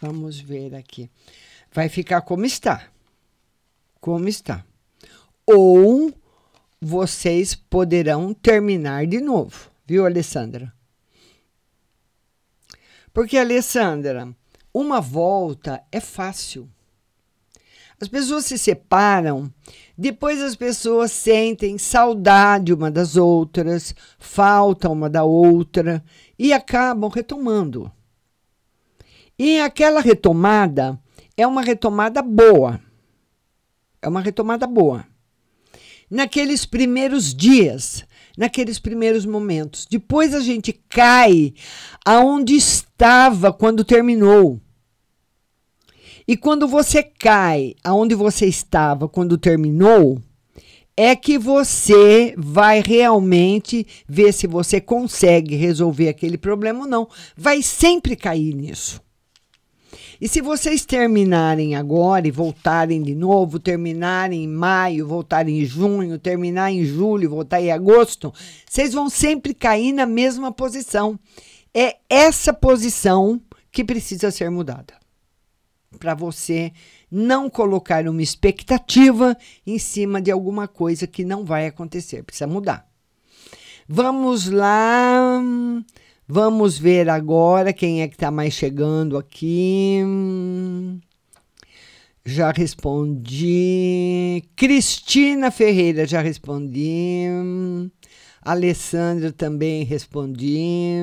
Vamos ver aqui. Vai ficar como está. Como está. Ou vocês poderão terminar de novo, viu, Alessandra? Porque, Alessandra, uma volta é fácil. As pessoas se separam, depois as pessoas sentem saudade uma das outras, falta uma da outra e acabam retomando. E aquela retomada é uma retomada boa. É uma retomada boa. Naqueles primeiros dias, naqueles primeiros momentos. Depois a gente cai aonde estava quando terminou. E quando você cai aonde você estava quando terminou, é que você vai realmente ver se você consegue resolver aquele problema ou não. Vai sempre cair nisso. E se vocês terminarem agora e voltarem de novo, terminarem em maio, voltarem em junho, terminar em julho, voltar em agosto, vocês vão sempre cair na mesma posição. É essa posição que precisa ser mudada. Para você não colocar uma expectativa em cima de alguma coisa que não vai acontecer, precisa mudar. Vamos lá. Vamos ver agora quem é que está mais chegando aqui. Já respondi. Cristina Ferreira, já respondi. Alessandra também respondi.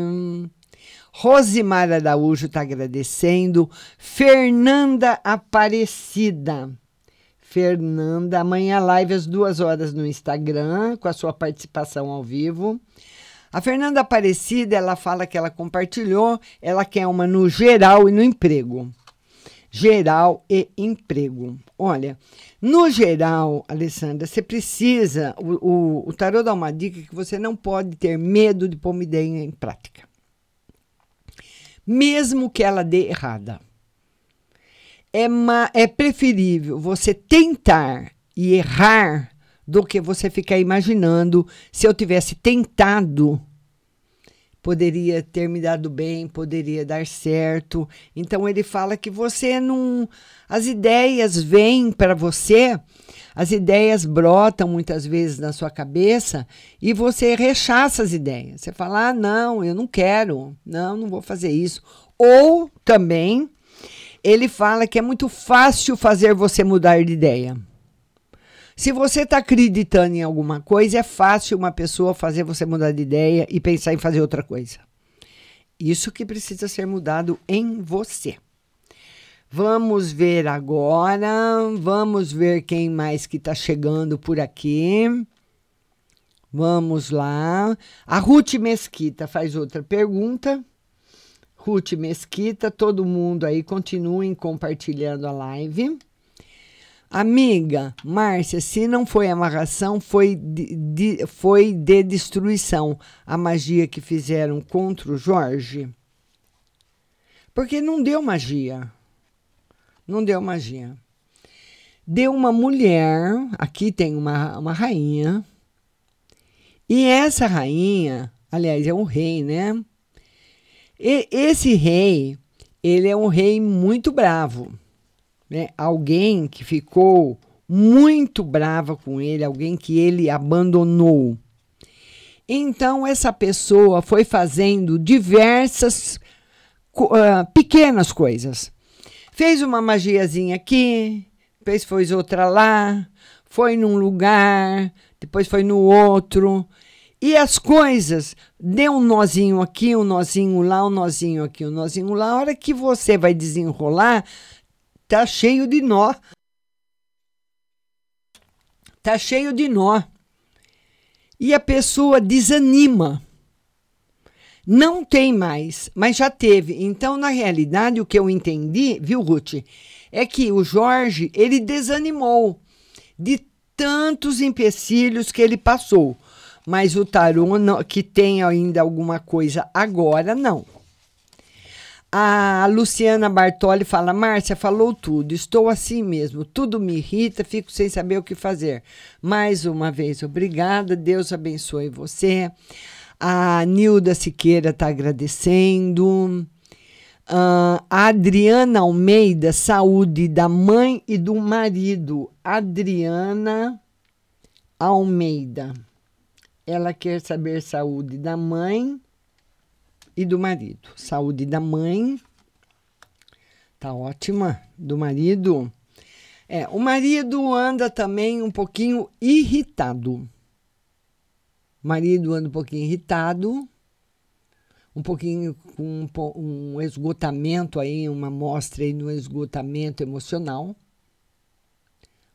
Rosimar Araújo está agradecendo. Fernanda Aparecida. Fernanda, amanhã live às duas horas no Instagram, com a sua participação ao vivo. A Fernanda Aparecida, ela fala que ela compartilhou, ela quer uma no geral e no emprego. Geral e emprego. Olha, no geral, Alessandra, você precisa. O, o, o tarô dá uma dica que você não pode ter medo de pôr uma ideia em prática. Mesmo que ela dê errada. É, é preferível você tentar e errar do que você ficar imaginando se eu tivesse tentado poderia ter me dado bem, poderia dar certo. Então ele fala que você não as ideias vêm para você, as ideias brotam muitas vezes na sua cabeça e você rechaça as ideias. Você fala: "Ah, não, eu não quero. Não, não vou fazer isso". Ou também ele fala que é muito fácil fazer você mudar de ideia. Se você está acreditando em alguma coisa, é fácil uma pessoa fazer você mudar de ideia e pensar em fazer outra coisa. Isso que precisa ser mudado em você. Vamos ver agora, vamos ver quem mais que está chegando por aqui. Vamos lá. A Ruth Mesquita faz outra pergunta. Ruth Mesquita, todo mundo aí continuem compartilhando a live. Amiga, Márcia, se não foi amarração, foi de, de, foi de destruição a magia que fizeram contra o Jorge? Porque não deu magia. Não deu magia. Deu uma mulher, aqui tem uma, uma rainha, e essa rainha, aliás, é um rei, né? E esse rei, ele é um rei muito bravo né, alguém que ficou muito brava com ele, alguém que ele abandonou. Então, essa pessoa foi fazendo diversas uh, pequenas coisas. Fez uma magiazinha aqui, fez outra lá, foi num lugar, depois foi no outro. E as coisas, deu um nozinho aqui, um nozinho lá, um nozinho aqui, um nozinho lá. A hora que você vai desenrolar, Tá cheio de nó. Tá cheio de nó. E a pessoa desanima. Não tem mais, mas já teve. Então, na realidade, o que eu entendi, viu, Ruth, é que o Jorge, ele desanimou de tantos empecilhos que ele passou. Mas o tarô, que tem ainda alguma coisa agora, não. A Luciana Bartoli fala: Márcia, falou tudo, estou assim mesmo, tudo me irrita, fico sem saber o que fazer. Mais uma vez, obrigada, Deus abençoe você. A Nilda Siqueira está agradecendo. Uh, a Adriana Almeida, saúde da mãe e do marido. Adriana Almeida. Ela quer saber saúde da mãe e do marido. Saúde da mãe. Tá ótima. Do marido. É, o marido anda também um pouquinho irritado. Marido anda um pouquinho irritado, um pouquinho com um, um esgotamento aí, uma mostra aí no esgotamento emocional.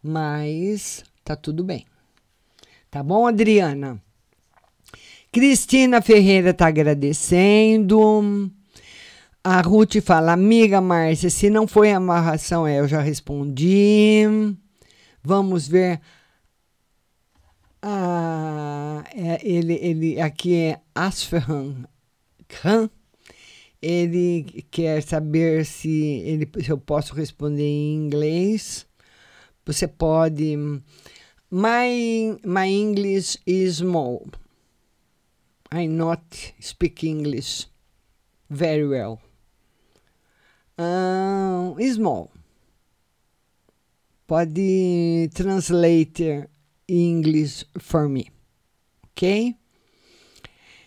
Mas tá tudo bem. Tá bom, Adriana? Cristina Ferreira está agradecendo. A Ruth fala, amiga Márcia, se não foi amarração, é, eu já respondi. Vamos ver. Ah, é, ele, ele aqui é Asfahan Khan. Ele quer saber se, ele, se eu posso responder em inglês. Você pode. My, my English is small. I not speak English very well. Uh, small. Pode translate English for me. Ok?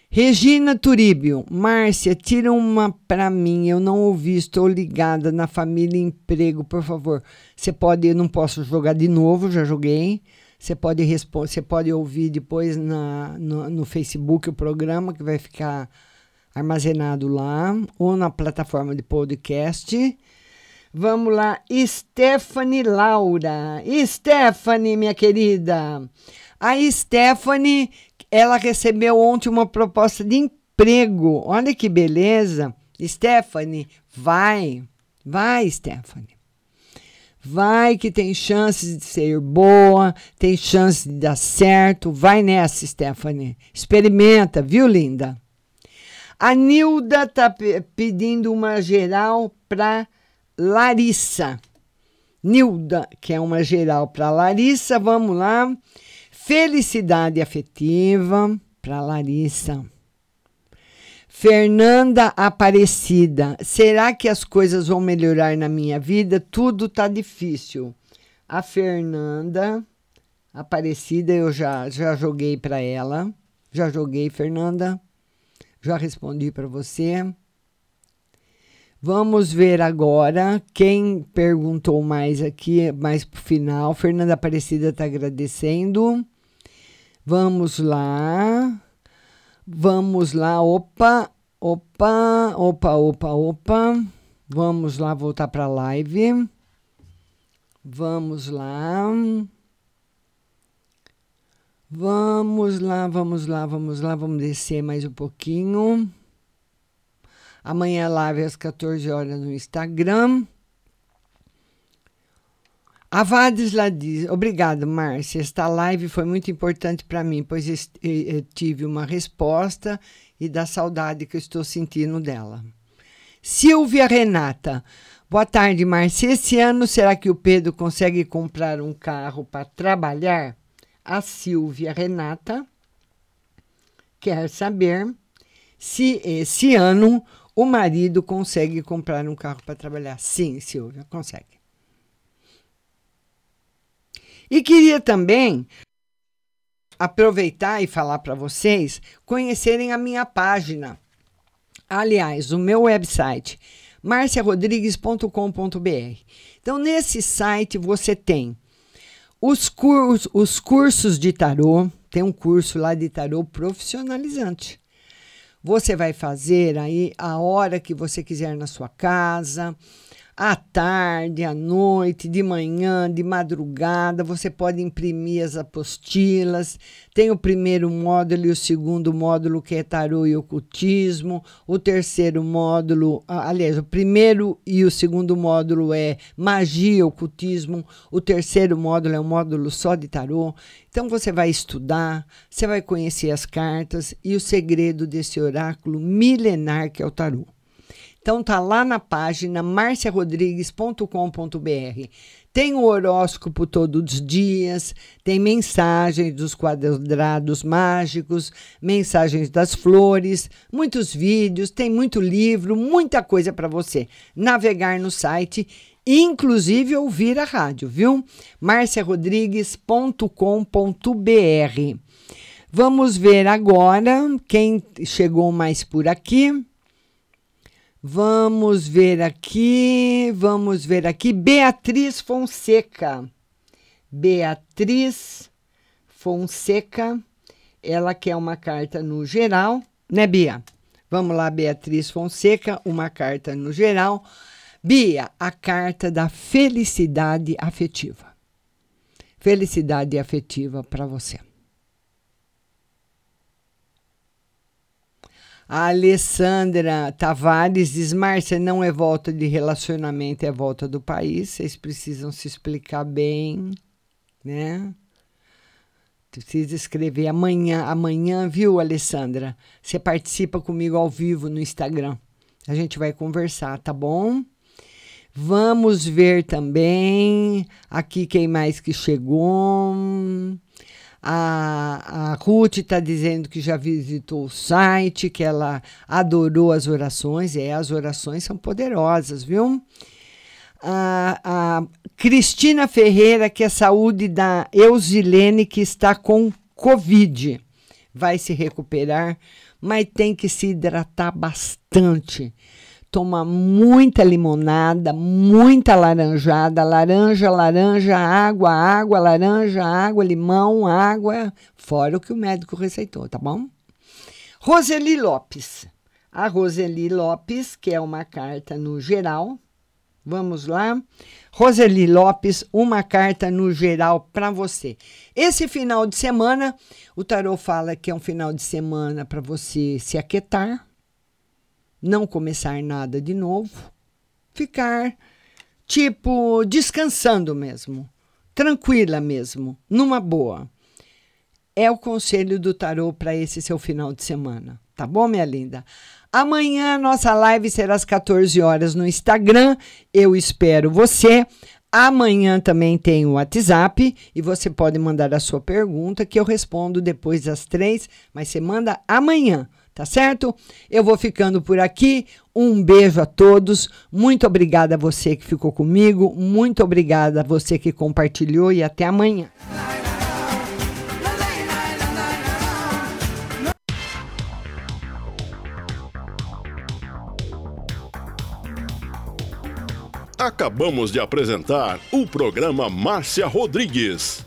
Regina Turíbio, Márcia, tira uma para mim. Eu não ouvi, estou ligada na família emprego, por favor. Você pode, eu não posso jogar de novo, já joguei. Você pode responder, você pode ouvir depois na, no, no Facebook o programa que vai ficar armazenado lá ou na plataforma de podcast. Vamos lá, Stephanie Laura. Stephanie, minha querida. A Stephanie, ela recebeu ontem uma proposta de emprego. Olha que beleza. Stephanie, vai. Vai, Stephanie. Vai que tem chances de ser boa, tem chances de dar certo. Vai nessa, Stephanie. Experimenta, viu, linda? A Nilda tá pedindo uma geral para Larissa. Nilda, que é uma geral para Larissa, vamos lá. Felicidade afetiva para Larissa. Fernanda Aparecida, será que as coisas vão melhorar na minha vida? Tudo tá difícil. A Fernanda Aparecida, eu já, já joguei para ela. Já joguei, Fernanda. Já respondi para você. Vamos ver agora quem perguntou mais aqui, mais para o final. Fernanda Aparecida está agradecendo. Vamos lá. Vamos lá. Opa, opa, opa, opa, opa. Vamos lá voltar para a live. Vamos lá. Vamos lá, vamos lá, vamos lá, vamos descer mais um pouquinho. Amanhã live às 14 horas no Instagram. A Vadisla diz: Obrigado, Márcia. Esta live foi muito importante para mim, pois tive uma resposta e da saudade que eu estou sentindo dela. Silvia Renata. Boa tarde, Márcia. Esse ano, será que o Pedro consegue comprar um carro para trabalhar? A Silvia Renata quer saber se esse ano o marido consegue comprar um carro para trabalhar. Sim, Silvia, consegue. E queria também aproveitar e falar para vocês conhecerem a minha página. Aliás, o meu website, marciarodrigues.com.br. Então, nesse site você tem os, curs, os cursos de tarô, tem um curso lá de tarô profissionalizante. Você vai fazer aí a hora que você quiser na sua casa, à tarde, à noite, de manhã, de madrugada. Você pode imprimir as apostilas. Tem o primeiro módulo e o segundo módulo, que é tarô e ocultismo. O terceiro módulo, aliás, o primeiro e o segundo módulo é magia e ocultismo. O terceiro módulo é um módulo só de tarô. Então você vai estudar, você vai conhecer as cartas e o segredo desse oráculo milenar que é o tarô. Então tá lá na página marciarodrigues.com.br. Tem o horóscopo todos os dias, tem mensagens dos quadrados mágicos, mensagens das flores, muitos vídeos, tem muito livro, muita coisa para você navegar no site, inclusive ouvir a rádio, viu? marciarodrigues.com.br. Vamos ver agora quem chegou mais por aqui. Vamos ver aqui, vamos ver aqui. Beatriz Fonseca. Beatriz Fonseca. Ela quer uma carta no geral, né, Bia? Vamos lá, Beatriz Fonseca, uma carta no geral. Bia, a carta da felicidade afetiva. Felicidade afetiva para você. A Alessandra Tavares diz: Márcia, não é volta de relacionamento, é volta do país. Vocês precisam se explicar bem, né? Precisa escrever amanhã, amanhã, viu, Alessandra? Você participa comigo ao vivo no Instagram. A gente vai conversar, tá bom? Vamos ver também aqui quem mais que chegou. A, a Ruth está dizendo que já visitou o site, que ela adorou as orações. É, as orações são poderosas, viu? A, a Cristina Ferreira, que é saúde da Eusilene, que está com Covid. Vai se recuperar, mas tem que se hidratar bastante toma muita limonada, muita laranjada, laranja, laranja, água, água, laranja, água, limão, água, fora o que o médico receitou, tá bom? Roseli Lopes. A Roseli Lopes, que é uma carta no geral. Vamos lá. Roseli Lopes, uma carta no geral para você. Esse final de semana, o tarô fala que é um final de semana para você se aquietar, não começar nada de novo, ficar tipo descansando mesmo, tranquila mesmo, numa boa. É o conselho do tarô para esse seu final de semana, tá bom, minha linda? Amanhã nossa live será às 14 horas no Instagram. Eu espero você. Amanhã também tem o WhatsApp e você pode mandar a sua pergunta que eu respondo depois das três, mas você manda amanhã tá certo? Eu vou ficando por aqui. Um beijo a todos. Muito obrigada a você que ficou comigo. Muito obrigada a você que compartilhou e até amanhã. Acabamos de apresentar o programa Márcia Rodrigues.